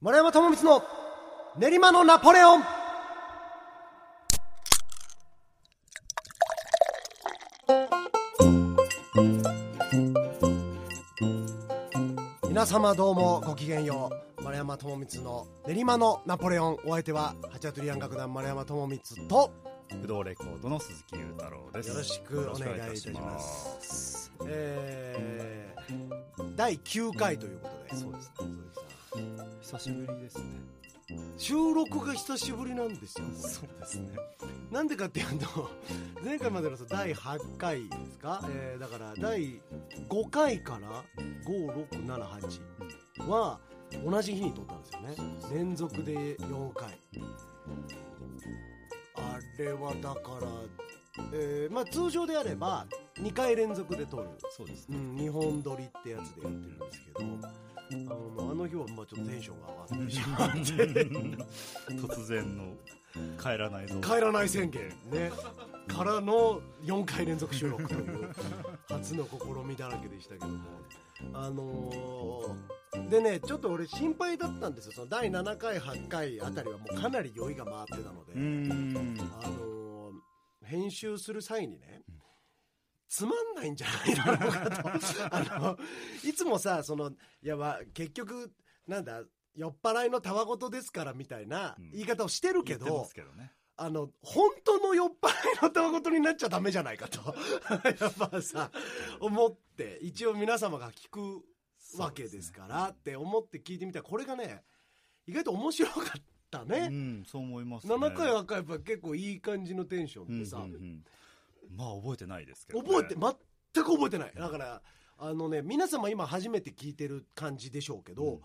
丸山智光の練馬のナポレオン。皆様どうもごきげんよう。丸山智光の練馬のナポレオン。お相手はハチャトリアン楽団丸山智光と。不動レコードの鈴木裕太郎ですよろしくお願いいたします。えー、第9回ということで、そうですね久しぶりですね。収録が久しぶりなんですよそうですね。なんでかっていうと 前回までのさ第8回ですか、えーだから第5回から5678は同じ日に撮ったんですよね。連続で4回。あれはだから、えーまあ、通常であれば2回連続で撮る、そうですね。うん、2本撮りってやつでやってるんですけどあのあの日はまあちょっとテンションが上がってしまって。突然の帰らないぞ。帰らない宣言。ね。からの4回連続収録という初の試みだらけでしたけども。あのーでねちょっと俺心配だったんですよ。その第7回8回あたりはもうかなり酔いが回ってたので、あのー編集する際にねつまんないんじゃないだろうかと。あのいつもさそのいやまあ結局なんだ酔っ払いのたわごとですからみたいなうん。言い方をしてるけど、言ってますけどね。あの、本当の酔っ払いのたわごとになっちゃダメじゃないかと。やっぱさ、思って、一応皆様が聞くわけですからって思って聞いてみたら、これがね、意外と面白かったうね。んそう思いますね。7回、8回やっぱ結構いい感じのテンションでさ、うんうんうんまあ覚えてないですけど、ね、覚えて、全く覚えてない。だから、あのね、皆様今初めて聞いてる感じでしょうけど、うん。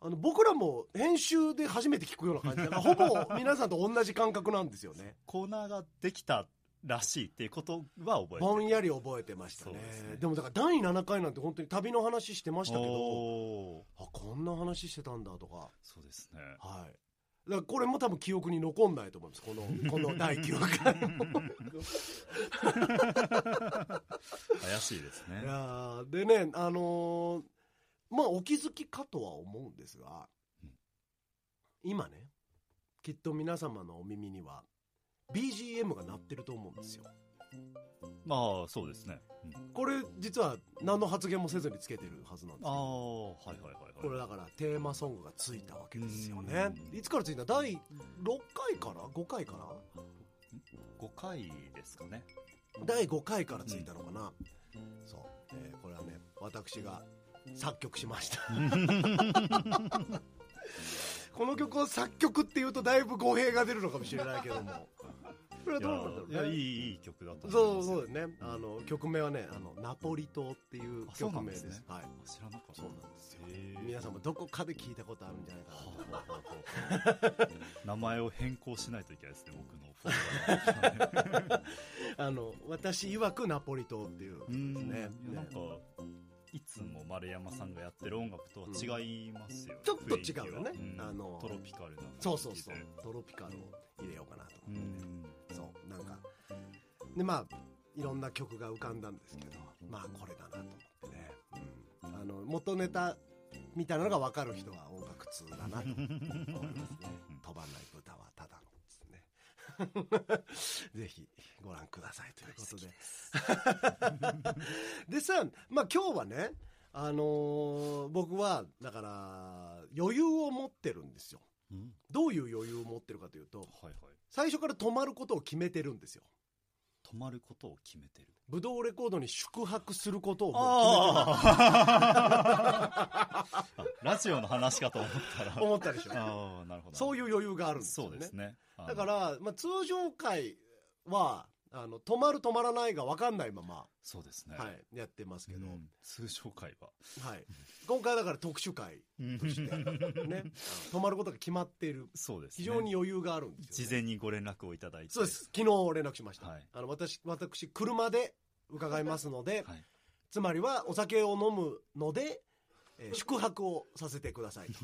あの僕らも編集で初めて聞くような感じだ。からほぼ皆さんと同じ感覚なんですよね。コーナーができたらしいっていうことは覚えてぼんやり覚えてましたね。ね。でもだから第7回なんて本当に旅の話してましたけどあこんな話してたんだとか。そうですね。はいだからこれも多分記憶に残んないと思います。このこの第9回も怪しいですね。いやーでねあのーまあお気づきかとは思うんですがうん。今ねきっと皆様のお耳には BGM が鳴ってると思うんですよまあそうですね、うん。これ実は何の発言もせずにつけてるはずなんですああよはいはいはいはい。これだからテーマソングがついたわけですよね。うん。いつからついた？第6回から？5回から？5回ですかね。第5回からついたのかな、そう、えーこれはね私が作曲しました。この曲を作曲っていうとだいぶ語弊が出るのかもしれないけどもこれはいどうなんだろういやいいいい曲だったとそうそうですね。あの曲名はねあのナポリ島っていう曲名です。すはい。知らなかった。そうなんですよ。皆さんもどこかで聞いたことあるんじゃないかな。と名前を変更しないといけないですね僕のあの私曰くナポリ島っていううんですね。なんかいつも丸山さんがやってる音楽とは違いますよ。ね、ちょっと違うよね。ん。あのトロピカルなそうそうそう。トロピカルを入れようかなとう思ってね。んなんか。でまあいろんな曲が浮かんだんですけどまあこれだなと思ってね、うん、あの元ネタみたいなのが分かる人は音楽通だなと思いますね。飛ばない豚はただのですね。ぜひご覧くださいということで。でさまあ今日はねあのー僕はだから余裕を持ってるんですよ。うんどういう余裕を持ってるかというとはいはい。最初から泊まることを決めてるんですよ。止まることを決めてる。ブドウレコードに宿泊することをもうああ ラジオの話かと思ったら。決めて思ったでしょ。ああなるほど。そういう余裕があるんですよね。そうですね。だから、まあ、通常回はあの泊まる泊まらないが分かんないまま、そうですね。はい、やってますけど、うん。通常会話。はい、今回はだから特殊回として、ね、泊まることが決まっている。そうですね。非常に余裕があるんですよ、ね、事前にご連絡をいただいて。そうです。昨日連絡しました、はい。あの私私車で伺いますので、はい。つまりはお酒を飲むので、えー宿泊をさせてくださいと。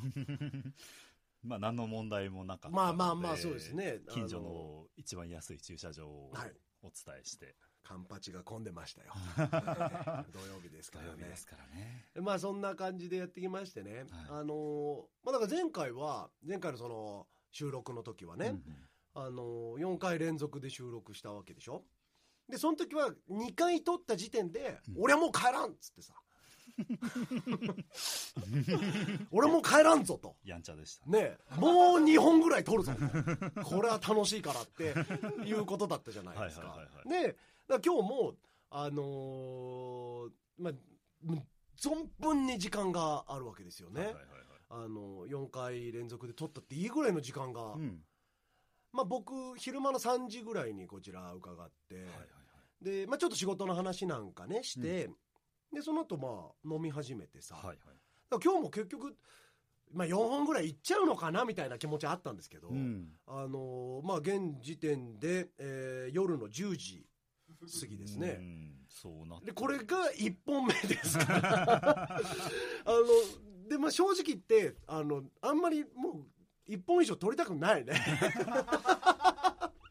まあ何の問題もなかったまあまあまあそうですね。近所の一番安い駐車場をはいお伝えして。カンパチが混んでましたよ。土曜日ですからね。土曜日ですからね。まあそんな感じでやってきましてね、はい。あのーまあだから前回は前回のその収録の時はね、うんうん。あのー4回連続で収録したわけでしょ。でその時は2回撮った時点で、うん。俺はもう帰らんっつってさ 俺はもう帰らんぞと。やんちゃでした。ねえ。もう2本ぐらい撮るぞとこれは楽しいからっていうことだったじゃないですか。でだ今日もあのーまあうん存分に時間があるわけですよね、あの4回連続で撮ったっていいぐらいの時間が、はい。うん。まあ、僕昼間の3時ぐらいにこちら伺って。で、まあ、ちょっと仕事の話なんかねして、でその後まあ飲み始めてさ、はいはい。今日も結局、まあ、4本ぐらいいっちゃうのかなみたいな気持ちあったんですけど、うん。あのーまあ現時点で、えー夜の10時過ぎですね、でこれが1本目ですから。あので、まあ、正直言ってあのあんまりもう1本以上取りたくないね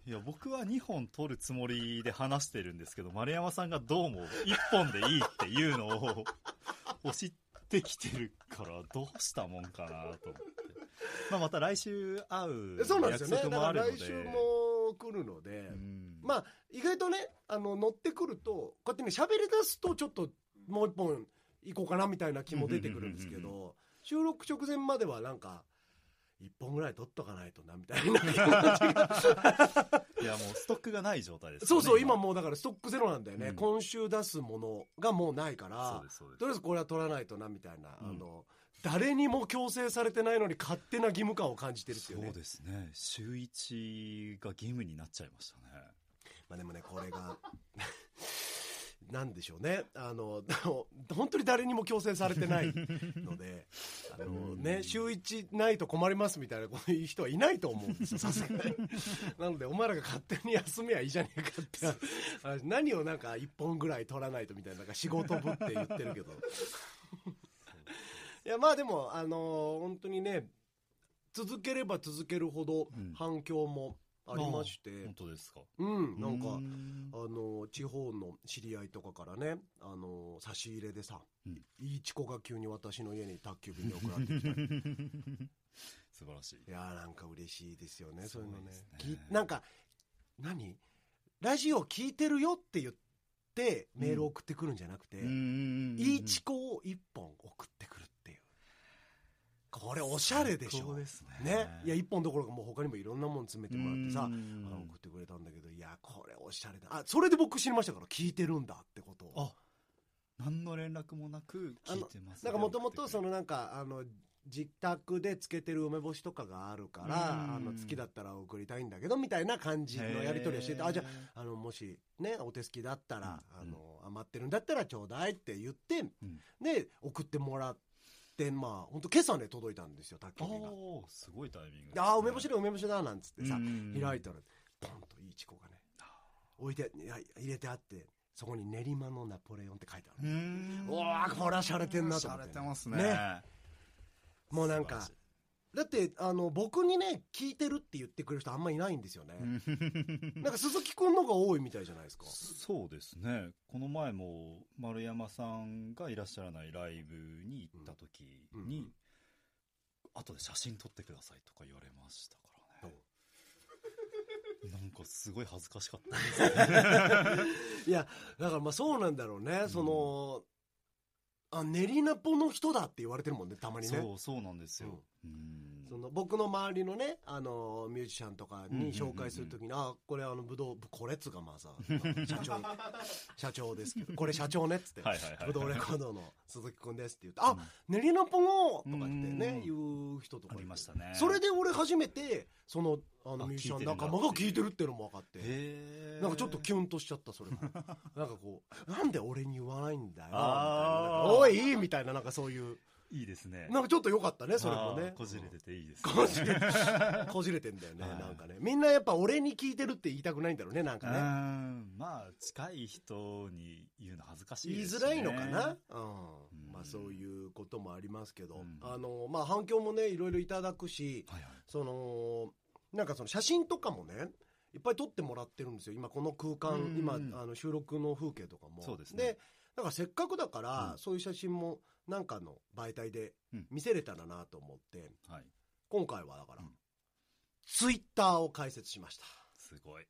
いや、僕は2本取るつもりで話してるんですけど、丸山さんがどうも1本でいいっていうのを押してきてるから、どうしたもんかなと思って。まあ、また来週会うそうなんですよね約束だからもあるので。来週も来るので、うんまあ意外とねあの乗ってくるとこうやってね喋り出すとちょっともう1本行こうかなみたいな気も出てくるんですけど収録直前まではなんか1本ぐらい取っとかないとなみたいな いや、もうストックがない状態ですそうそう今う。もうだからストックゼロなんだよね、うん今週出すものがもうないからとりあえずこれは取らないとなみたいな、うんあの誰にも強制されてないのに勝手な義務感を感じてるっていうねそうですね。週1が義務になっちゃいましたね。まあでもねこれがなんでしょうね。あの 本当に誰にも強制されてないのであの、ね、週1ないと困りますみたいなこういう人はいないと思うんですよ。さすがに。なのでお前らが勝手に休みはいいじゃねえかって あ何をなんか1本ぐらい取らないとみたいななんか仕事ぶって言ってるけど。いやまあでもあの本当にね続ければ続けるほどうん。反響もありまして、本当ですか。うん、なんかう、んあの、地方の知り合いとかからね、あの、差し入れでさ、うんいいチコが急に私の家に宅急便で送られてきたり。素晴らしい。いやーなんか嬉しいですよね、そういうのねねきなんか、何？ラジオ聞いてるよって言って、メール送ってくるんじゃなくて、いいチコを一本送ってくる。これおしゃれでしょ。ですねね。いや、一本どころかもう他にもいろんなもん詰めてもらってさ、あ送ってくれたんだけど、いや、これおしゃれだ。あ、それで僕知りましたから、聞いてるんだってことを。あ何の連絡もなく聞いてますなんかもともとそののなんかあの自宅でつけてる梅干しとかがあるからうんあの月だったら送りたいんだけどみたいな感じのやり取りをしててあじゃああのもしねお手すきだったら、うんあの余ってるんだったらちょうだいって言ってうんで送ってもらってまあ本当今朝ね届いたんですよ宅急便が。すごいタイミングであー梅干しだ梅干しだなんつってさうん開いたらポンといいチコがね置いていや入れてあってそこに練馬のナポレオンって書いてある。うわーこれは洒落てんなと思って。洒落てますね。ね。もうなんか素だってあの僕にね聞いてるって言ってくれる人あんまいないんですよね、なんか鈴木くんのが多いみたいじゃないですか。そうですね。この前も丸山さんがいらっしゃらないライブに行った時に、うん。うん後で写真撮ってくださいとか言われましたからね。なんかすごい恥ずかしかったです いやだからまあそうなんだろうね、そのあ練りナポの人だって言われてるもんねたまにね。そうそうなんですよ、うんその僕の周りのねあのミュージシャンとかに紹介するときに、あこれあのブドウこれっつうかまあさ社長社長ですけどこれ社長ねっつってはいはいはいブドウレコードの鈴木くんですって言って、あ練りナポのとかってね、うん言う人とかありましたね。それで俺初めてそのあのあミュージシャン仲間が聞いてるっていうのも分かって。なんかちょっとキュンとしちゃったそれも なんかこうなんで俺に言わないんだよおいいいみたいななんかそういういいですね。なんかちょっと良かったねそれもね。こじれてていいですね。こじれこじれてんだよね、はい。なんかね。みんなやっぱ俺に聞いてるって言いたくないんだろうねなんうかね。ん。まあ近い人に言うの恥ずかしい言いですしづらいのかな、ねうん。まあそういうこともありますけど、うん。あのまあ反響もねいろいろいただくしはいはい。そのなんかその写真とかもねいっぱい撮ってもらってるんですよ。今この空間、うん。今あの収録の風景とかも。そうですね。だからせっかくだから、うん。そういう写真もなんかの媒体でうん見せれたらなと思って、はい。今回はだから、うんツイッターを開設しましたすごい。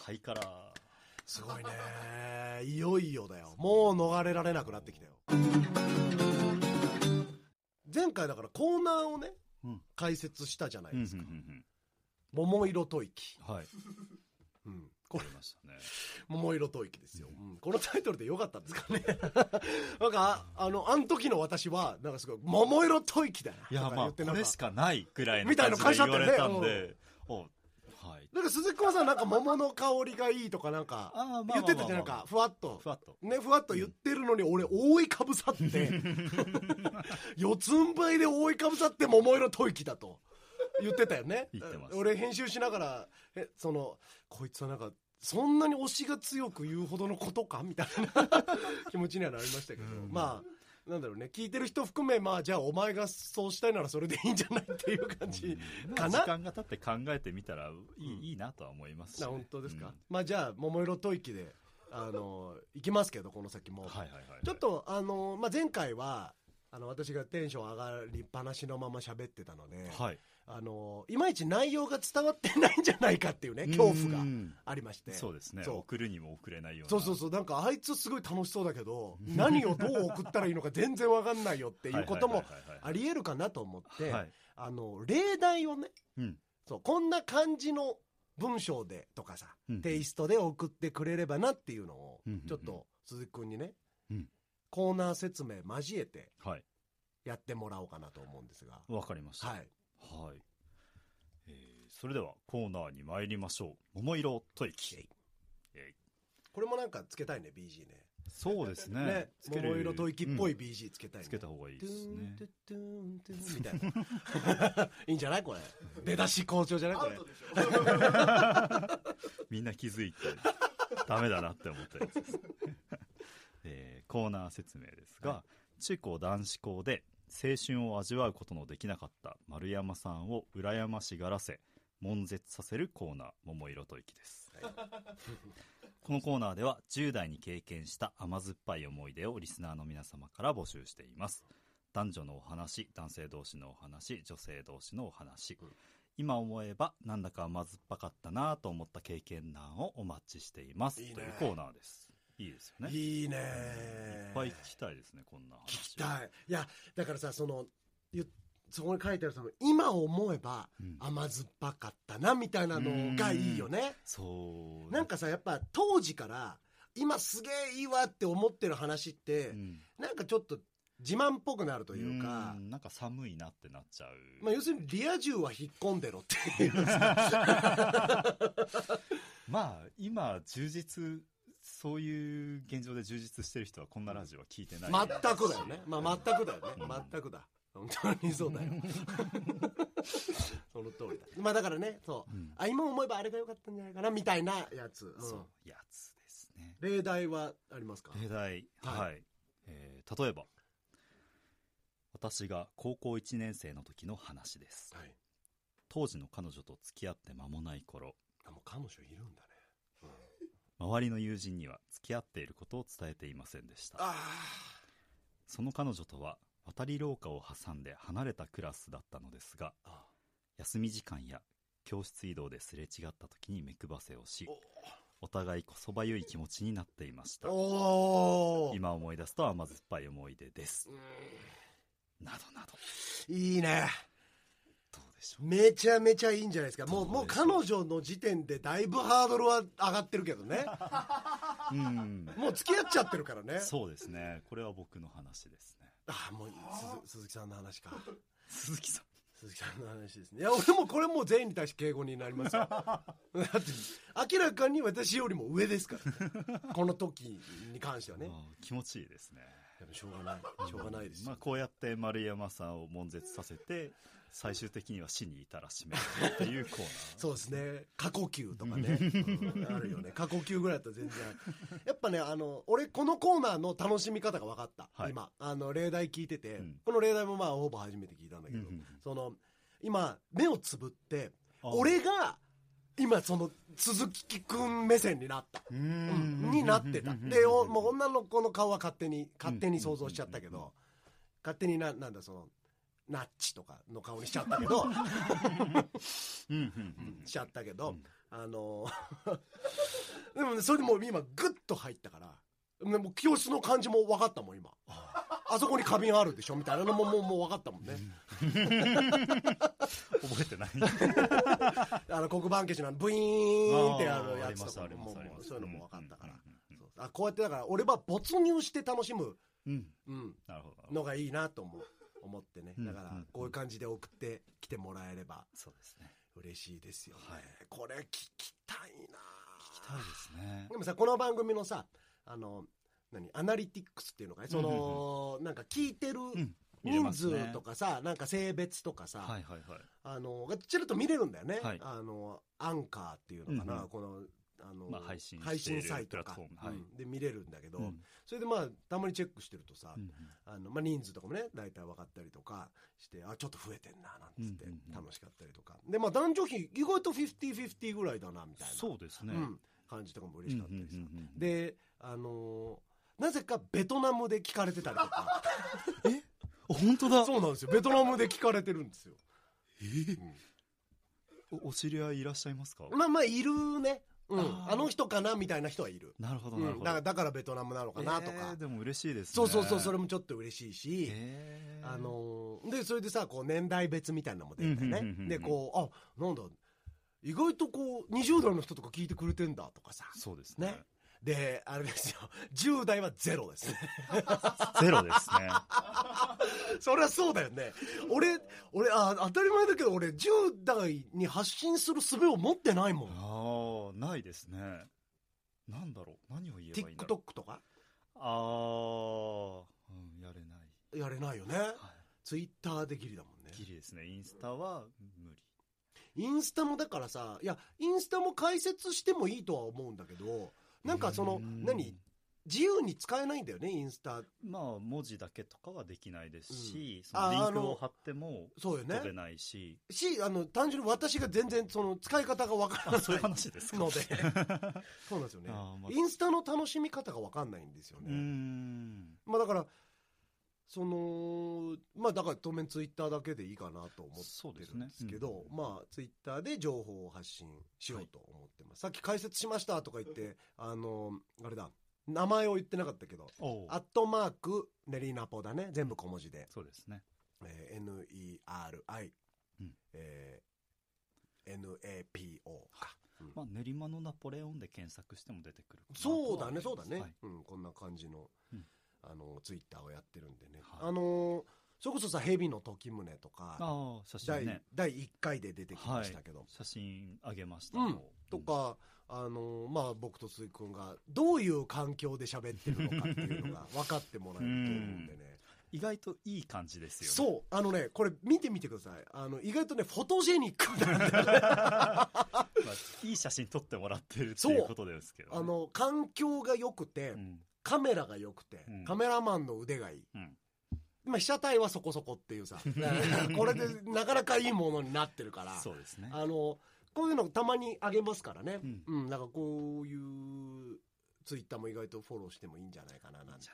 ハイカラー。すごいねいよいよだよもう逃れられなくなってきたよ前回だからコーナーをね、うん開設したじゃないうんうんですか、うん桃色吐息、うん。はい。うん、これましたね。桃色吐息ですよ、うん。このタイトルでよかったんですかね。なんかあのあの時の私はなんかすごい桃色吐息だないや、まあ、これしかないぐらいのみたいな感じで言われたんで、おはい。なんか鈴木さなんか桃の香りがいいとかなんか言ってたじゃんなんかふわっと。ふわっと。ね、ふわっと言ってるのに、俺、覆いかぶさって、四つん這いで覆いかぶさって、桃色吐息だと言ってたよね。言ってます俺、編集しながら、え、その、こいつはなんか、そんなに推しが強く言うほどのことかみたいな 気持ちにはなりましたけど、うんまあ、なんだろうね、聞いてる人含め、まあ、じゃあ、お前がそうしたいならそれでいいんじゃないっていう感じ。うんかなまあ時間が経って考えてみたらいい,、うんいいなとは思いますし、な本当ですか、うんまあ、じゃあ、桃色吐息で、あの、行きますけど、この先も。はいはいはい。ちょっと、あのまあ、前回は、あの、私がテンション上がりっぱなしのまま喋ってたので、はい。あのいまいち内容が伝わってないんじゃないかっていうね、恐怖がうんありまして。そうですね。送るにも送れないような。そうそうそう、なんかあいつすごい楽しそうだけど、何をどう送ったらいいのか全然わかんないよっていうこともありえるかなと思って、はい。あの、例題をね、うん。そう、こんな感じの文章でとかさ、うんテイストで送ってくれればなっていうのをちょっと鈴木くんにね、うんコーナー説明交えてはい。やってもらおうかなと思うんですが。わかりました。はい。はい。えーそれではコーナーに参りましょう。桃色吐息。これもなんかつけたいね、BG ね。そうですね。ね、桃色吐息っぽいうん BG つけたいね。つけた方がいいですね。みたいな。いいんじゃないこれ。出だし好調じゃないこれ。みんな気づいて、ダメだなって思ったやつです。えーコーナー説明ですが、は中高男子校で青春を味わうことのできなかった丸山さんを羨ましがらせ、悶絶させるコーナー、桃色吐息です。このコーナーでは10代に経験した甘酸っぱい思い出をリスナーの皆様から募集しています。男女のお話、男性同士のお話、女性同士のお話、うん今思えばなんだか甘酸っぱかったなと思った経験談をお待ちしています。いいねというコーナーです。いいですよね。いいねいっぱい聞きたいですね、こんな話。聞きたい。いや、だからさ、その、ゆそこに書いてあるその、今思えばうん甘酸っぱかったな、みたいなのがいいよね。そう。なんかさ、やっぱ当時から、今すげえいいわって思ってる話って、うん、なんかちょっと自慢っぽくなるというか、んなんか寒いなってなっちゃう。まあ、要するにリア充は引っ込んでろっていう まあ、今、充実、そういう現状で充実してる人はこんなラジオは聞いてない。全くだよね。まあ全くだよねうん。全くだ。本当にそうだよ。その通りだ。まあだからね、そう。うんあ、今思えばあれが良かったんじゃないかな、みたいなやつ。うんそう、やつですね。例題はありますか？例題、はいはい。えー例えば、私が高校1年生の時の話です。はい。当時の彼女と付き合って間もない頃、あ、もう彼女いるんだね。周りの友人には付き合っていることを伝えていませんでした。あその彼女とは渡り廊下を挟んで離れたクラスだったのですが、あ。休み時間や教室移動ですれ違った時に目配せをし、お互いこそばゆい気持ちになっていました。今思い出すと甘酸っぱい思い出です。うなどなど、んいいね。でしょう。めちゃめちゃいいんじゃないですか。もう、もう彼女の時点でだいぶハードルは上がってるけどね。うん。もう付き合っちゃってるからね。そうですね。これは僕の話ですね。あ、もう鈴鈴木さんの話か。鈴木さん。鈴木さんの話ですね。いや、俺もこれもう全員に対して敬語になりますよ。だって、明らかに私よりも上ですから、この時に関してはね。気持ちいいですね。でもしょうがない。しょうがないですよ。まあ、こうやって丸山さんを悶絶させて、最終的には死に至らしめるっていうコーナー。そうですね。過呼吸とかね。うんあるよね。過呼吸ぐらいだったら全然。やっぱね、あの、俺このコーナーの楽しみ方が分かった。はい今。あの、例題聞いてて、うんこの例題もまあほぼ初めて聞いたんだけど、うんうんうんその、今、目をつぶって、あ俺が今その鈴木くん目線になった、うんんになってたでおもう女の子の顔は勝手に勝手に想像しちゃったけど勝手にななんだそのナッチとかの顔にしちゃったけど。しちゃったけど、うんあの でもねそれでもう今グッと入ったからでもう教室の感じも分かったもん今。あそこに花瓶あるでしょみたいなのももうもう分かったもんね、覚えてない。あの黒板消しのブイーンってやるやつとかもそういうのも分かったから、あこうやってだから俺は没入して楽しむ、うん。うん、のがいいなと思う思ってね。うん。だからうん。こういう感じで送ってきてもらえればそうですね。嬉しいですよね、はい。これ聞きたいな。聞きたいですね。でもさこの番組のさあの何アナリティクスっていうのかねその、なんか聞いてる人数とかさ、なんか性別とかさ、はいはいはい。あのがちらっと見れるんだよね、はい。あのアンカーっていうのかな、うんうん。この、まあ配信配信サイトか。はいうん。で見れるんだけど、うん。それでまあたまにチェックしてるとさ、うんあのまあ、人数とかもね大体分かったりとかしてあちょっと増えてんななんつって楽しかったりとか、でまあ男女比意外と50-50ぐらいだなみたいなそうですね。うん、感じとかも嬉しかったりさ、であのーなぜかベトナムで聞かれてたりとか。本当だ。そうなんですよ。ベトナムで聞かれてるんですよ、おお知り合いいらっしゃいますか？まあまあいるね、うん、あの人かなみたいな人はいる、なるほどうん、なるほど。だからだからベトナムなのかなとか、えーでも嬉しいですね。そうそうそうそれもちょっと嬉しいし、あのーでそれでさこう年代別みたいなのも出てね、うんうんうんうんでこうあなんだ意外とこう20代の人とか聞いてくれてんだとかさ。そうですね。ねであれですよ。10代はゼロです。ゼロですね。そりゃそうだよね。俺俺あ当たり前だけど俺10代に発信する術を持ってないもん。ああないですね。なんだろう。何を言えばいいんだろう。TikTok とか？ああうんやれない。やれないよね。は Twitter でギリだもんね。いギリですね。インスタは無理。インスタもだからさいやインスタも解説してもいいとは思うんだけどなんかそのうん。何？自由に使えないんだよねインスタ。まあ文字だけとかはできないですし、うん。そのリンああのクを貼ってもそうよね。飛べないし、しあの単純に私が全然その使い方がわからないあそういう話ですか。ので。そうなんですよね。まあ。インスタの楽しみ方がわかんないんですよね。ん。まあだからそのまあだから当面ツイッターだけでいいかなと思ってるんですけどそうですね。まあツイッターで情報を発信しようと思ってます、さっき解説しましたとか言ってあのあれだ。名前を言ってなかったけどアットマークネリナポだね。全部小文字で、そうですね。えー NERI、うん。えー NAPO か、うん。まあ練馬のナポレオンで検索しても出てくるそうだねそうだね、はい。うん、こんな感じの,、うんあのツイッターをやってるんでね、はい。あのーそれこそさ蛇の時宗とかああ写真第ね。第1回で出てきましたけど、写真あげました、うん。とか、あのーまあ僕と鈴木君がどういう環境で喋ってるのかっていうのが 分かってもらえると思うんでね。意外といい感じですよね。そう。あのねこれ見てみてください。あの意外とねフォトジェニックなんだよね。まあ、いい写真撮ってもらってるっていうことですけど、ね、あの環境が良くて、うんカメラが良くて、うん。カメラマンの腕がいい、うん。まあ、被写体はそこそこっていうさ。これでなかなかいいものになってるから。そうですね。あのこういうのたまにあげますからね、うん。うん。なんかこういうツイッターも意外とフォローしてもいいんじゃないかななんて。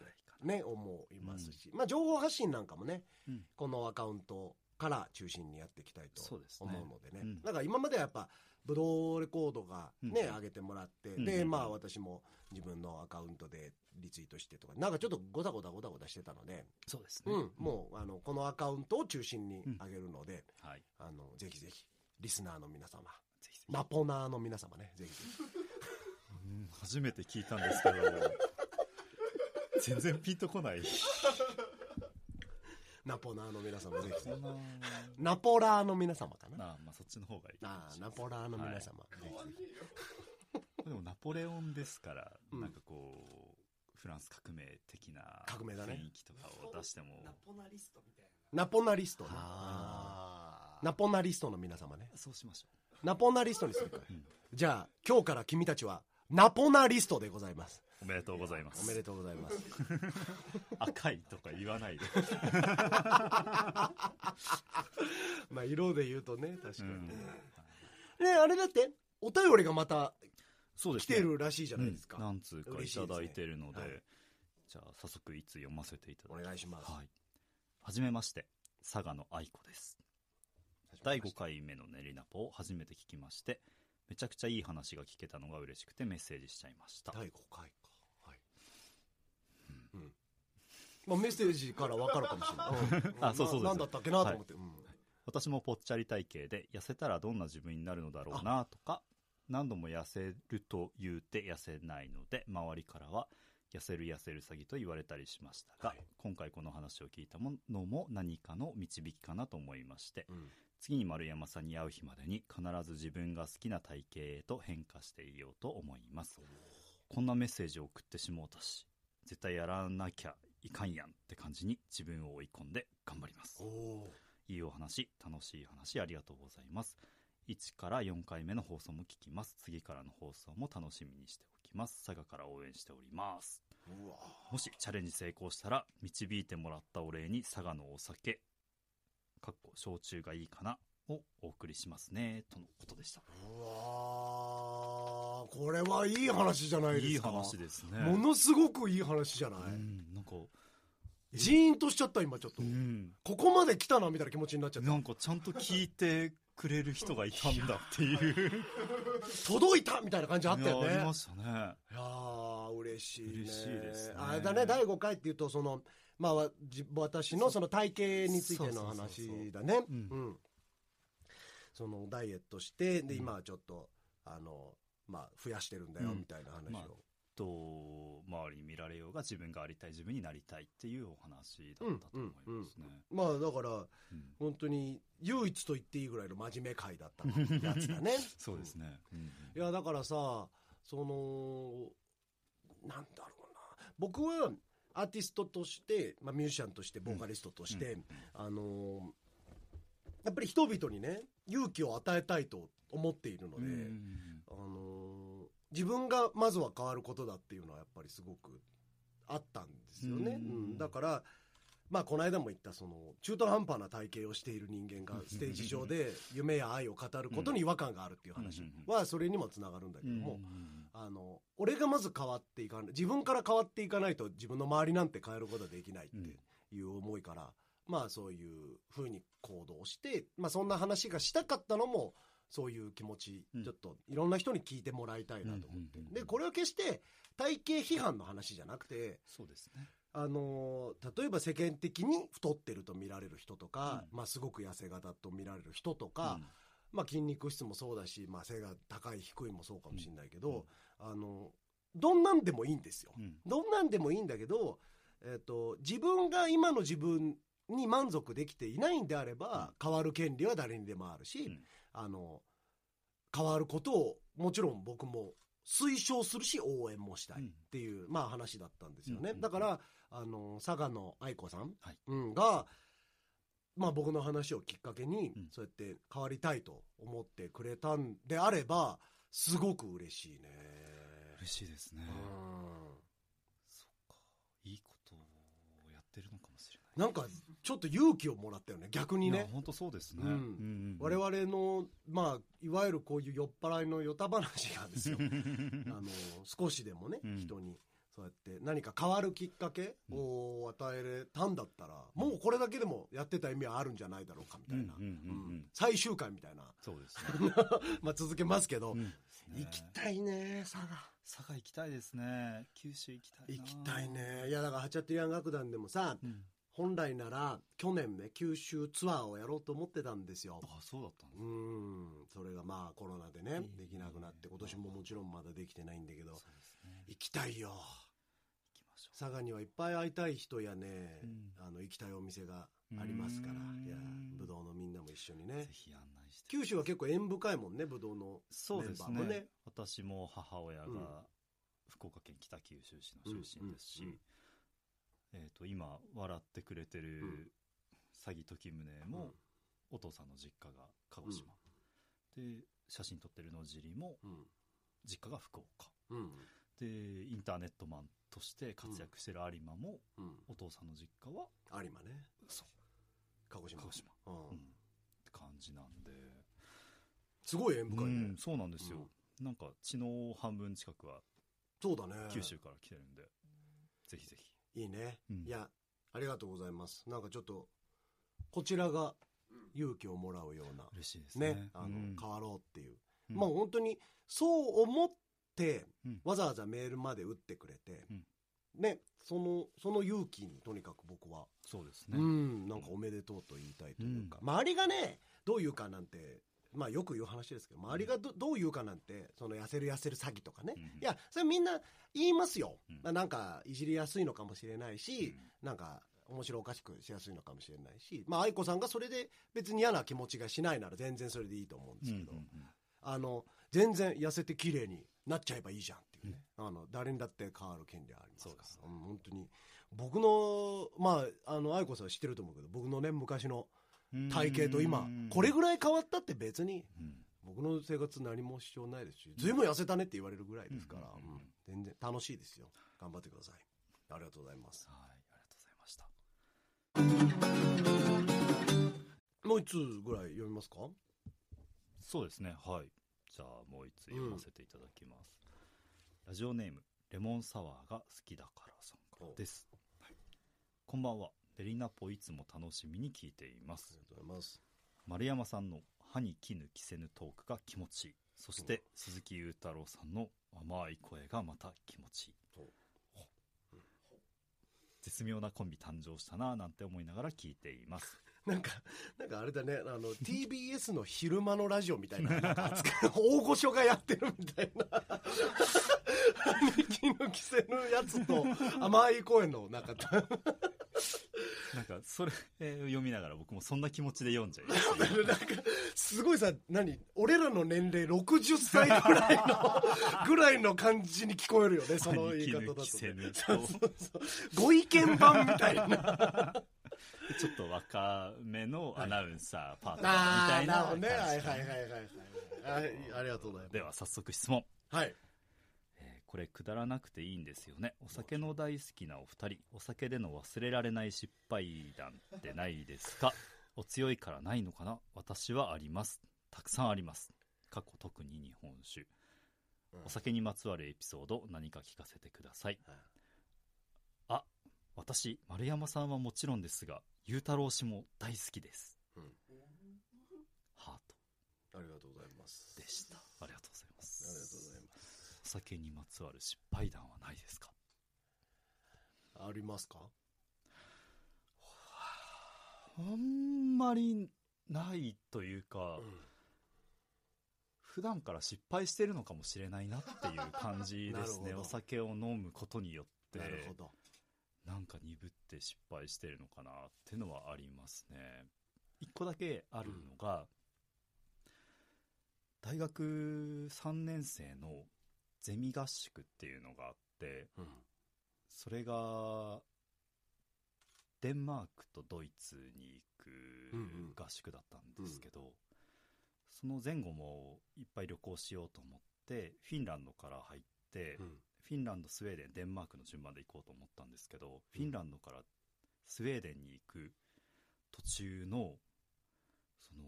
ね思いますし、まあ、情報発信なんかもね、うん。このアカウントから中心にやっていきたいとそうですね。思うのでね。うん。だから今まではやっぱブドウレコードがね、うん。上げてもらって、うん。うん。でまあ私も自分のアカウントでリツイートしてとかなんかちょっとごたごたごたごたしてたので、そうですね、うん、もうあのこのアカウントを中心に上げるので、はい。あのぜひぜひリスナーの皆様ぜひぜひ。ナポナーの皆様ねぜひぜひ。うん初めて聞いたんですけど。全然ピンとこないナポナーの皆様ぜひ。ナポラー。の皆様かな。なあまあそっちの方がいいああナポラーの皆様、ぜひぜひでもナポレオンですから、うん。なんかこうフランス革命的な革命だね。雰囲気とかを出しても、ナポナリストね。あ。ナポナリストの皆様ね。そうしましょナポナリストにするか、うん。じゃあ今日から君たちはナポナリストでございます。うおめでとうございます。おめでとうございます。赤いとか言わないで、まあ色で言うとね確かに。ね、うん。ねあれだってお便りがまたそうですね。来てるらしいじゃないですか、うん。何通かいただいてるのでですね。はいじゃあ早速いつ読ませていただおきます願いします、はいはじめまして佐賀の愛子です。第5回目の練りナポを初めて聞きましてめちゃくちゃいい話が聞けたのが嬉しくてメッセージしちゃいました。第5回か。はい、うん。まあ、メッセージから分かるかもしれない、う んあそうそうですななんだったっけなと思って、うん。私もぽっちゃり体型で痩せたらどんな自分になるのだろうなとか何度も痩せると言うて痩せないので周りからは痩せる痩せる詐欺と言われたりしましたが、はい。今回この話を聞いたものも何かの導きかなと思いましてうん次に丸山さんに会う日までに必ず自分が好きな体型へと変化していようと思います。こんなメッセージを送ってしもうたし絶対やらなきゃいかんやんって感じに自分を追い込んで頑張ります。いいお話楽しい話ありがとうございます。1から4回目の放送も聞きます。次からの放送も楽しみにしておきます。佐賀から応援しております。うわもしチャレンジ成功したら導いてもらったお礼に佐賀のお酒かっこ焼酎がいいかな。をお送りしますね。とのことでした。うわこれはいい話じゃないですか。いい話ですね。ものすごくいい話じゃない、うんなんか。ジーンとしちゃった今ちょっと、うん。ここまで来たなみたいな気持ちになっちゃった。なんかちゃんと聞いてくれる人がいたんだっていう。届いたみたいな感じあったよね。ありましたね。いやー嬉しいね。嬉しいですね。あれだね第5回っていうとそのまあ私のその体型についての話だね。うんうん。そのダイエットしてでうん。今はちょっとあのまあ増やしてるんだようん。みたいな話を、まあと周りに見られようが自分がありたい自分になりたいっていうお話だったと思いますね、まあだからうん。本当に唯一と言っていいぐらいの真面目回だったやつだね。そうですね、うん。いやだからさそのなんだろうな。僕はアーティストとして、まあ、ミュージシャンとしてボーカリストとして、うん。あのやっぱり人々にね勇気を与えたいと思っているので、うん。あの自分がまずは変わることだっていうのはやっぱりすごくあったんですよね、うん。うん。だからまあこの間も言ったその中途半端な体型をしている人間がステージ上で 夢や愛を語ることに違和感があるっていう話はそれにもつながるんだけども、あの俺がまず変わっていかない自分から変わっていかないと自分の周りなんて変えることはできないっていう思いから、まあそういうふうに行動して、まあ、そんな話がしたかったのもそういう気持ち、うん。ちょっといろんな人に聞いてもらいたいなと思って、うんうんうんでこれは決して体型批判の話じゃなくてそうですね。あのー例えば世間的に太ってると見られる人とか、まあ、すごく痩せ型と見られる人とか、まあ、筋肉質もそうだし、まあ、背が高い低いもそうかもしれないけど、あのどんなんでもいいんですよ。うん。うんどんなんでもいいんだけど、えっと自分が今の自分に満足できていないんであれば、変わる権利は誰にでもあるし、うん。あの変わることをもちろん僕も推奨するし応援もしたいっていう、まあ、話だったんですよね、うん。だからあの佐賀の愛子さん、はい。うん、が、まあ、僕の話をきっかけに、うん。そうやって変わりたいと思ってくれたんであればすごく嬉しいね。嬉しいですね、うん。そっか。いいことをやってるのかもしれない。なんかちょっと勇気をもらったよね。逆にね。本当そうですね、うん。ん我々のまあいわゆるこういう酔っ払いのよた話がですよ。あの少しでもね、うん。人にそうやって何か変わるきっかけを与えれたんだったら、もうこれだけでもやってた意味はあるんじゃないだろうかみたいな、最終回みたいな。そうですね、まあ続けますけど、うん。行きたいね佐賀。佐賀行きたいですね。九州行きたいな。行きたいね。いやだからハチャトゥヤン楽団でもさうん。本来なら去年ね九州ツアーをやろうと思ってたんですよ。あそうだったんですうねん。それがまあコロナでねいいねできなくなって今年ももちろんまだできてないんだけど。そうですね。行きたいよ佐賀にはいっぱい会いたい人やね、うん。あの行きたいお店がありますから。うん。いやぶどうのみんなも一緒にうね九州は結構縁深いもんねぶどうのそうですね。メンバーもね。私も母親うん。が福岡県北九州市の出身ですし、うんうんえー、と今笑ってくれてるうん。詐欺時宗もお父さんの実家が鹿児島、で写真撮ってる野尻もうん。実家が福岡。うんうんでインターネットマンとして活躍してる有馬もうん。お父さんの実家は有馬ね。そう。鹿児島。鹿児島、うん。うん、って感じなんで。連すごい縁深いね、うん、そうなんですよ、なんか血の半分近くはそうだね。九州から来てるんで、ぜひぜひ。いいね、うん。いやありがとうございます。なんかちょっとこちらが勇気をもらうような。嬉しいですね。ね。あの、うん。変わろうっていう、うん。まあ本当にそう思って、うん。わざわざメールまで打ってくれて、うん。ねそのその勇気にとにかく僕は、そうですね、うんなんかおめでとうと言いたいというか、周りがねどう言うかなんてまあよく言う話ですけど周りがどどう言うかなんてその痩せる痩せる詐欺とかね、うん。いやそれみんな言いますよ、うん。まあ、なんかいじりやすいのかもしれないし、なんか面白おかしくしやすいのかもしれないしまあ愛子さんがそれで別に嫌な気持ちがしないなら全然それでいいと思うんですけど、うんうん。あの全然痩せて綺麗になっちゃえばいいじゃんっていうね、あの誰にだって変わる権利はありますから。そうですうん本当に。僕のまああの愛子さんは知ってると思うけど僕のね昔のうん体型と今うん。これぐらい変わったって別にうん。僕の生活何も支障ないですし随分痩せたねって言われるぐらいですから、うん。うん。うんうん全然楽しいですよ。頑張ってください。ありがとうございます。はいありがとうございました。もう一つぐらい読みますか？そうですねはいじゃあもう一つ読ませていただきます、ラジオネームレモンサワーが好きだからさんからです、はい。こんばんは。ベリナポいつも楽しみに聞いています。ありがとうございます。丸山さんの歯に衣着せぬトークが気持ちいい。そして鈴木裕太郎さんの甘い声がまた気持ちいい。絶妙なコンビ誕生したなぁなんて思いながら聞いていますなんか、なんかあれだね、あの、TBS の昼間のラジオみたいな、なんか大御所がやってるみたいな。兄貴の着せぬやつと甘い声の、なんか、なんかそれえー読みながら僕もそんな気持ちで読んじゃいますなんか、すごいさ、何俺らの年齢60歳ぐらいの、ぐらいの感じに聞こえるよね、その言い方だと、ね。とそうそうそうご意見番みたいな。ちょっと若めのアナウンサーパートナーみたいな感じあーるほどね。はいはいはいはいはい。はい、ありがとうございます。では早速質問。はい。えーこれくだらなくていいんですよね。お酒の大好きなお二人。お酒での忘れられない失敗談ってないですか？お強いからないのかな？私はあります。たくさんあります。過去特に日本酒。お酒にまつわるエピソード何か聞かせてください。はい。あ私丸山さんはもちろんですがゆうたろう氏も大好きです、うん。ハート。ありがとうございます。でした。ありがとうございまあすりがとうございます。お酒にまつわる失敗談はないですか？ありますか？あんまりないというか、普段から失敗してるのかもしれないなっていう感じですね。お酒を飲むことによって。なるほど。なんか鈍って失敗してるのかなっていうのはありますね一個だけあるのが、大学3年生のゼミ合宿っていうのがあってうん。それがデンマークとドイツに行うんうんく合宿だったんですけど、その前後もいっぱい旅行しようと思ってフィンランドから入って、うん。フィンランドスウェーデンデンマークの順番で行こうと思ったんですけど、フィンランドからスウェーデンに行く途中のその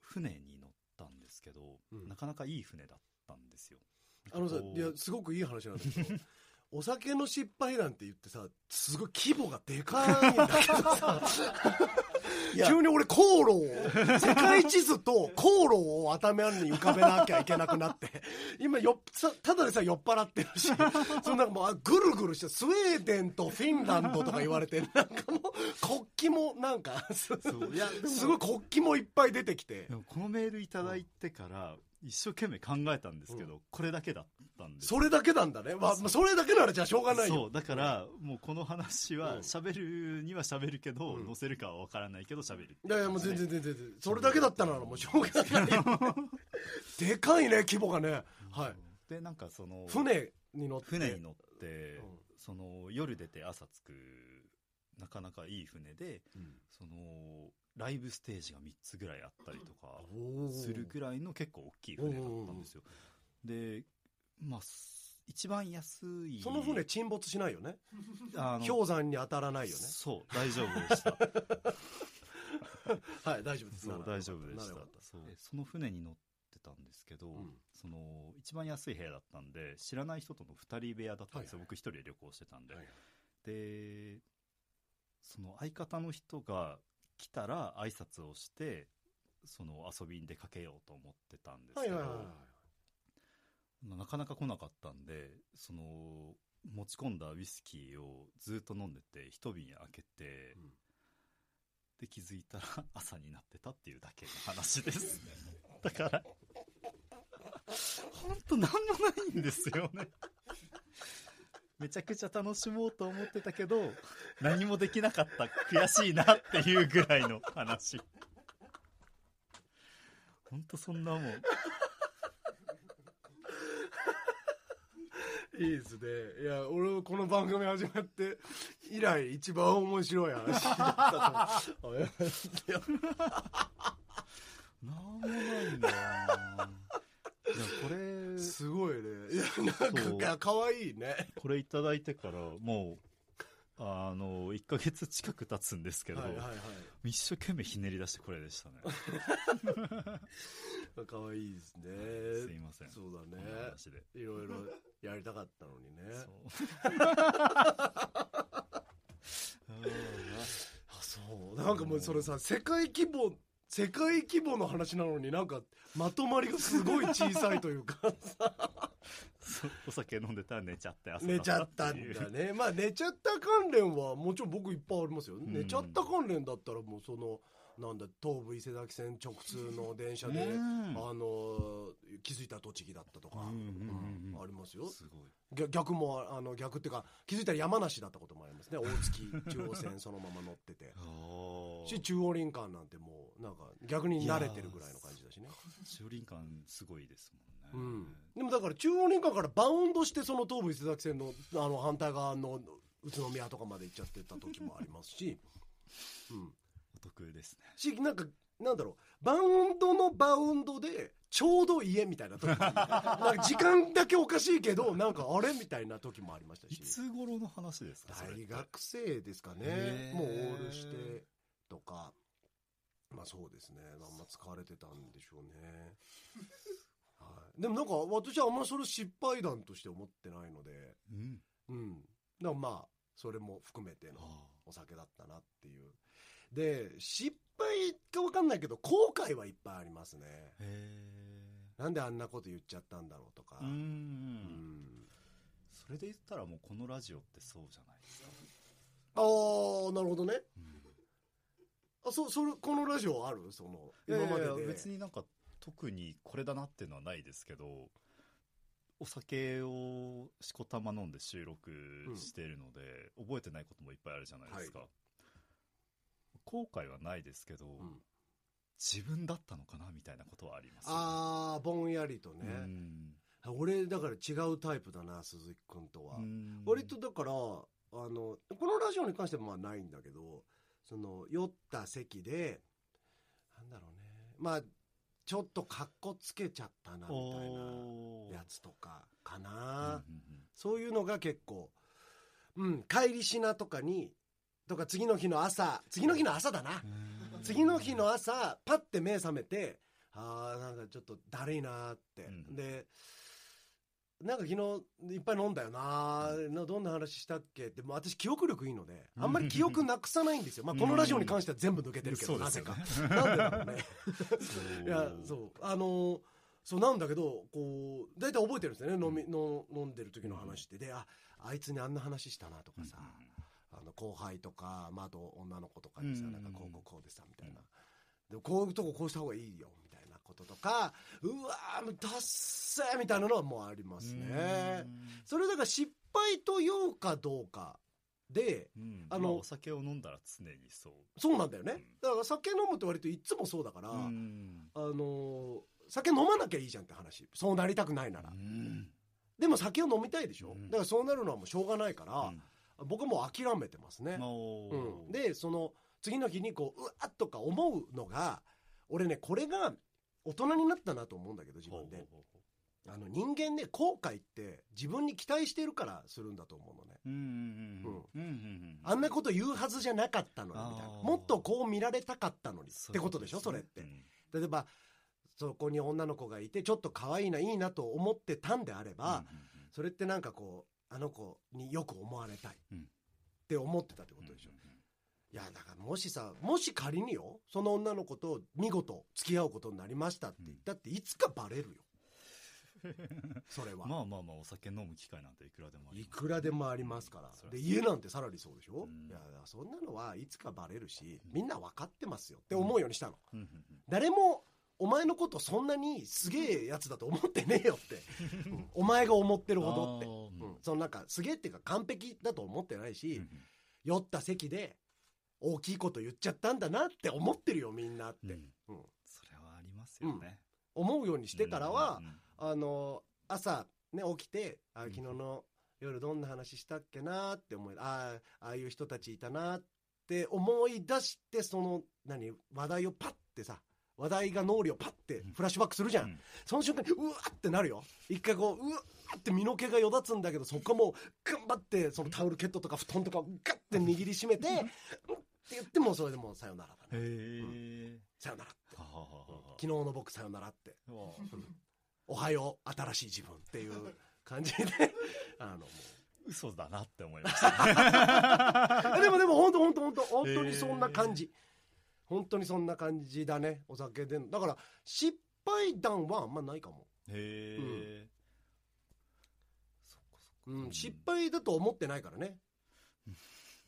船に乗ったんですけど、うん。なかなかいい船だったんですよ。あのさ、いや、すごくいい話なんだけど、お酒の失敗なんて言ってさ、すごい規模がでかいんだけどさ、急に俺航路を、世界地図と航路を頭に浮かべなきゃいけなくなって、今よただでさえ酔っ払ってるし、そんなもうあぐるぐるして、スウェーデンとフィンランドとか言われて、なんかもう国旗もなんか、すごい国旗もいっぱい出てきて。このメールいただいてから一生懸命考えたんですけど、うこれだけだったんですそれだけなんだね。まあ、それだけならじゃあしょうがないよ。そうだからもうこの話はうん喋るには喋るけど、うん載せるかは分からないけど喋るいやいや、もう全然全然全然。それだけだったならもうしょうがないよ。でかいね、規模がね。はい。でなんかその船に乗って。船に乗って、うんその夜出て朝着くなかなかいい船でうん。そのライブステージが3つぐらいあったりとかするぐらいの結構大きい船だったんですよ。でまあす一番安いその船沈没しないよね。あの氷山に当たらないよね。そう大丈夫でした。はい、大丈夫です。そう大丈夫でした。そう。その船に乗ってたんですけど、うん。その一番安い部屋だったんで知らない人との2人部屋だったんですよ、はいはい。僕一人で旅行してたんで、はい。でその相方の人が来たら挨拶をしてその遊びに出かけようと思ってたんですけど、なかなか来なかったんでその持ち込んだウイスキーをずっと飲んでて一瓶開けて、うん。で気づいたら 朝になってたっていうだけの話です。だから本当なんもないんですよねめちゃくちゃ楽しもうと思ってたけど何もできなかった悔しいなっていうぐらいの話本当そんなもんいいですね。いや、俺、この番組始まって以来、一番面白い話だったと思う。いやなんもないんだよないやこれすごいね。いや、なんか、いや、可愛いね。これいただいてからもうあの1ヶ月近く経つんですけど、はいはいはい。一生懸命ひねり出してこれでしたね 可愛いですね。すいませんそうだね。いろいろやりたかったのにね。あ、そう。なんかもうそれさ、世界規模、世界規模の話なのになんか、まとまりがすごい小さいというか。お酒飲んでたら寝ちゃって朝寝ちゃったんだね。まあ寝ちゃった関連はもちろん僕いっぱいありますよ。ん。寝ちゃった関連だったらもうその、なんだ、東武伊勢崎線直通の電車で、うんあの、気づいたら栃木だったとか、ありますよ。すごい。逆逆もあの逆っていうか気づいたら山梨だったこともありますね。大月中央線そのまま乗ってて。し中央林間なんてなんか逆に慣れてるぐらいの感じだしね。中輪感すごいですもんね、んでもだから中央林間からバウンドしてその東武伊勢崎線のあの反対側の宇都宮とかまで行っちゃってた時もありますしうんお得ですねしなんかなんだろうバウンドのバウンドでちょうど家みたいな時もなんか時間だけおかしいけどなんかあれみたいな時もありましたいつ頃の話ですか大学生ですかねもうオールしてとかまあそうですね。あんま使われてたんでしょうね、はい、でもなんか私はあんまりそれ失敗談として思ってないので。うん。うん。だからまあそれも含めてのあお酒だったなっていう。で失敗か分かんないけど後悔はいっぱいありますね。ーへなんであんなこと言っちゃったんだろうとか。えうんうん。それで言ったらもうこのラジオってそうじゃないですか、ああなるほどねあそ それこのラジオある？その今までで。別になんか特にこれだなっていうのはないですけどお酒をしこたま飲んで収録しているので、覚えてないこともいっぱいあるじゃないですか、後悔はないですけど、ん。自分だったのかなみたいなことはありますよね。ああぼんやりとね、うん。俺だから違うタイプだな鈴木君とは、うん。割とだからあのこのラジオに関してもまあないんだけどその酔った席でなんだろうね。まあちょっとかっこつけちゃったなみたいなやつとかかうんな、うんうん。そういうのが結構うん帰りしなとかにとか次の日の朝次の日の朝だな、うん。次の日の朝パッて目覚めてあーなんかちょっとだるいなーって、うん。でなんか昨日いっぱい飲んだよなどんな話したっけってもう私記憶力いいのであんまり記憶なくさないんですよ、まあ、このラジオに関しては全部抜けてるけど、なぜか。なんでだろうね。そう。いやそう。あのーそうなんだけどこう大体覚えてるんですよね。飲みの飲んでる時の話って。でああいつにあんな話したなとかさ、あの後輩とか、まあ、あと女の子とかにさ、うん。なんかこうこうこうでさみたいな、でこういうとここうした方がいいよみこととかうわーもうダッセーみたいなのはもうありますね。それだから失敗と言うかどうかでうん。あのまお酒を飲んだら常にそう。そうなんだよね、うん。だから酒飲むって割といつもそうだから、うん。あのー酒飲まなきゃいいじゃんって話。そうなりたくないなら、うん。でも酒を飲みたいでしょ、うん。だからそうなるのはもうしょうがないから、僕はもう諦めてますね、でその次の日にこううわっとか思うのが俺ねこれが大人になったなと思うんだけど自分で。あの人間ね後悔って自分に期待してるからするんだと思うのね。あんなこと言うはずじゃなかったのにみたいなもっとこう見られたかったのにってことでしょそれって。例えばそこに女の子がいてちょっと可愛いないいなと思ってたんであれば、それってなんかこうあの子によく思われたいって思ってたってことでしょ、いやだからもしさもし仮によその女の子と見事付き合うことになりましたって言ったっていつかバレるよ。それは。まあまあまあお酒飲む機会なんていくらでもありいます。くらでもありますから。で家なんてさらにそうでしょ、うん。いやそんなのはいつかバレるしみんな分かってますよって思うようにしたの、誰もお前のことそんなにすげえやつだと思ってねえよって、うん。お前が思ってるほどって。うん。うん、そのなんかすげえっていうか完璧だと思ってないし、酔った席で大きいこと言っちゃったんだなって思ってるよみんなって、うん。うん。それはありますよね。思うようにしてからは、あの朝ね起きてあ昨日の夜どんな話したっけなって思いああああいう人たちいたなって思い出してその何話題をパッてさ話題が脳裏をパッてフラッシュバックするじゃん、うん。その瞬間にうわってなるよ。一回こううわって身の毛がよだつんだけどそこもう頑張ってそのタオルケットとか布団とかをガッて握りしめてう 言ってもうそれでもうさよならだね。さよならって。昨日の僕さよならって。おはよう新しい自分っていう感じで。あのも嘘だなって思いましたう でもでも本当本当本当本当にそんな感じ、本当にそんな感じだねお酒でだから失敗談はあんまないかも、へ失敗だと思ってないからね、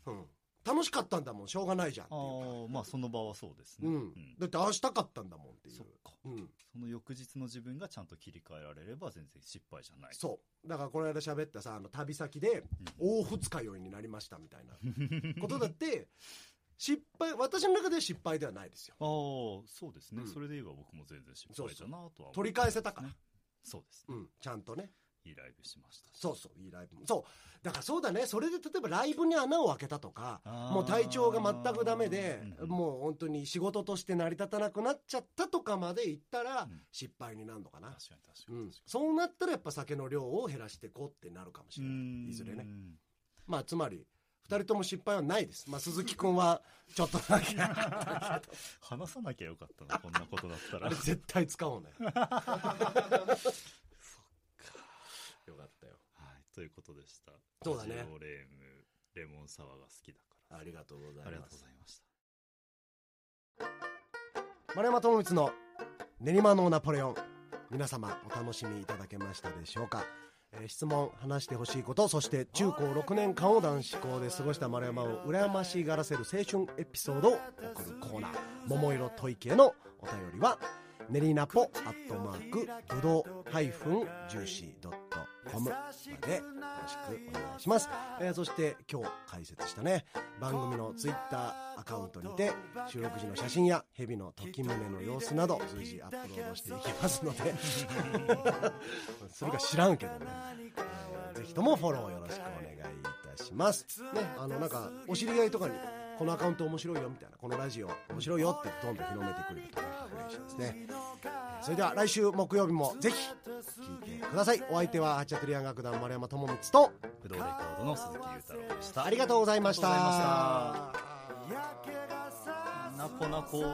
うん、楽しかったんだもんしょうがないじゃんっていうか。ああまあその場はそうですね。うん、だってああしたかったんだもんっていう。そうん、その翌日の自分がちゃんと切り替えられれば全然失敗じゃない。そう。だからこの間喋ったさあの旅先で大二日酔いになりましたみたいなことだって 失敗私の中では失敗ではないですよ。ああそうですね、うん。それで言えば僕も全然失敗だなとは思う。取り返せたから、そうですね。うん、ちゃんとねいいライブしました。しそうそういいライブも。そう。だからそうだね。それで例えばライブに穴を開けたとかもう体調が全くダメでうんもう本当に仕事として成り立たなくなっちゃったとかまでいったらうん。失敗になるのかな、確かに確かうんに。確か、そうなったらやっぱ酒の量を減らしていこうってなるかもしにれない。いずれね。うんまあつまり2人とも失敗はないです、まあ、鈴木君はちょっとだけ。あ 話さなきゃよかったなこんなことだったら。れ絶対使おうね ということでした。そうだね。ラジオレームレモンサワーが好きだからありがとうござありがとうごいますざいました。丸山智光の練馬のナポレオン。皆様お楽しみいただけましたでしょうか、えー質問話してほしいことそして中高6年間を男子校で過ごした丸山を羨ましがらせる青春エピソードを送るコーナー「桃色吐息」へのお便りは練りナポアットマークぶどうハイフンジューシードットコムまでよろしくお願いします、えーそして今日解説したね番組のツイッターアカウントにて収録時の写真や蛇の時宗の様子など随時アップロードしていきますので。それが知らんけどね、えーぜひともフォローよろしくお願いいたします。ねあのなんかお知り合いとかにこのアカウント面白いよみたいなこのラジオ面白いよってどんどん広めてくれると嬉しいですね。えーそれでは来週木曜日もぜひ聞いてください。お相手はハチャトリアン楽団丸山智光と不動レコードの鈴木裕太郎でした。ありがとうございました。ありがとうございました。なこなこ。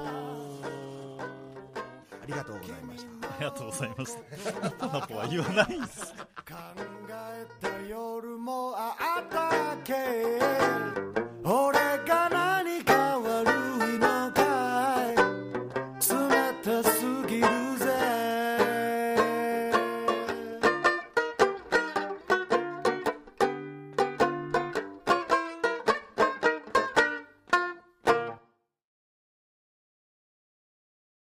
ありがとうございました。ありがとうございましたなこなこは言わないんです考えた夜もあったっけ俺が何か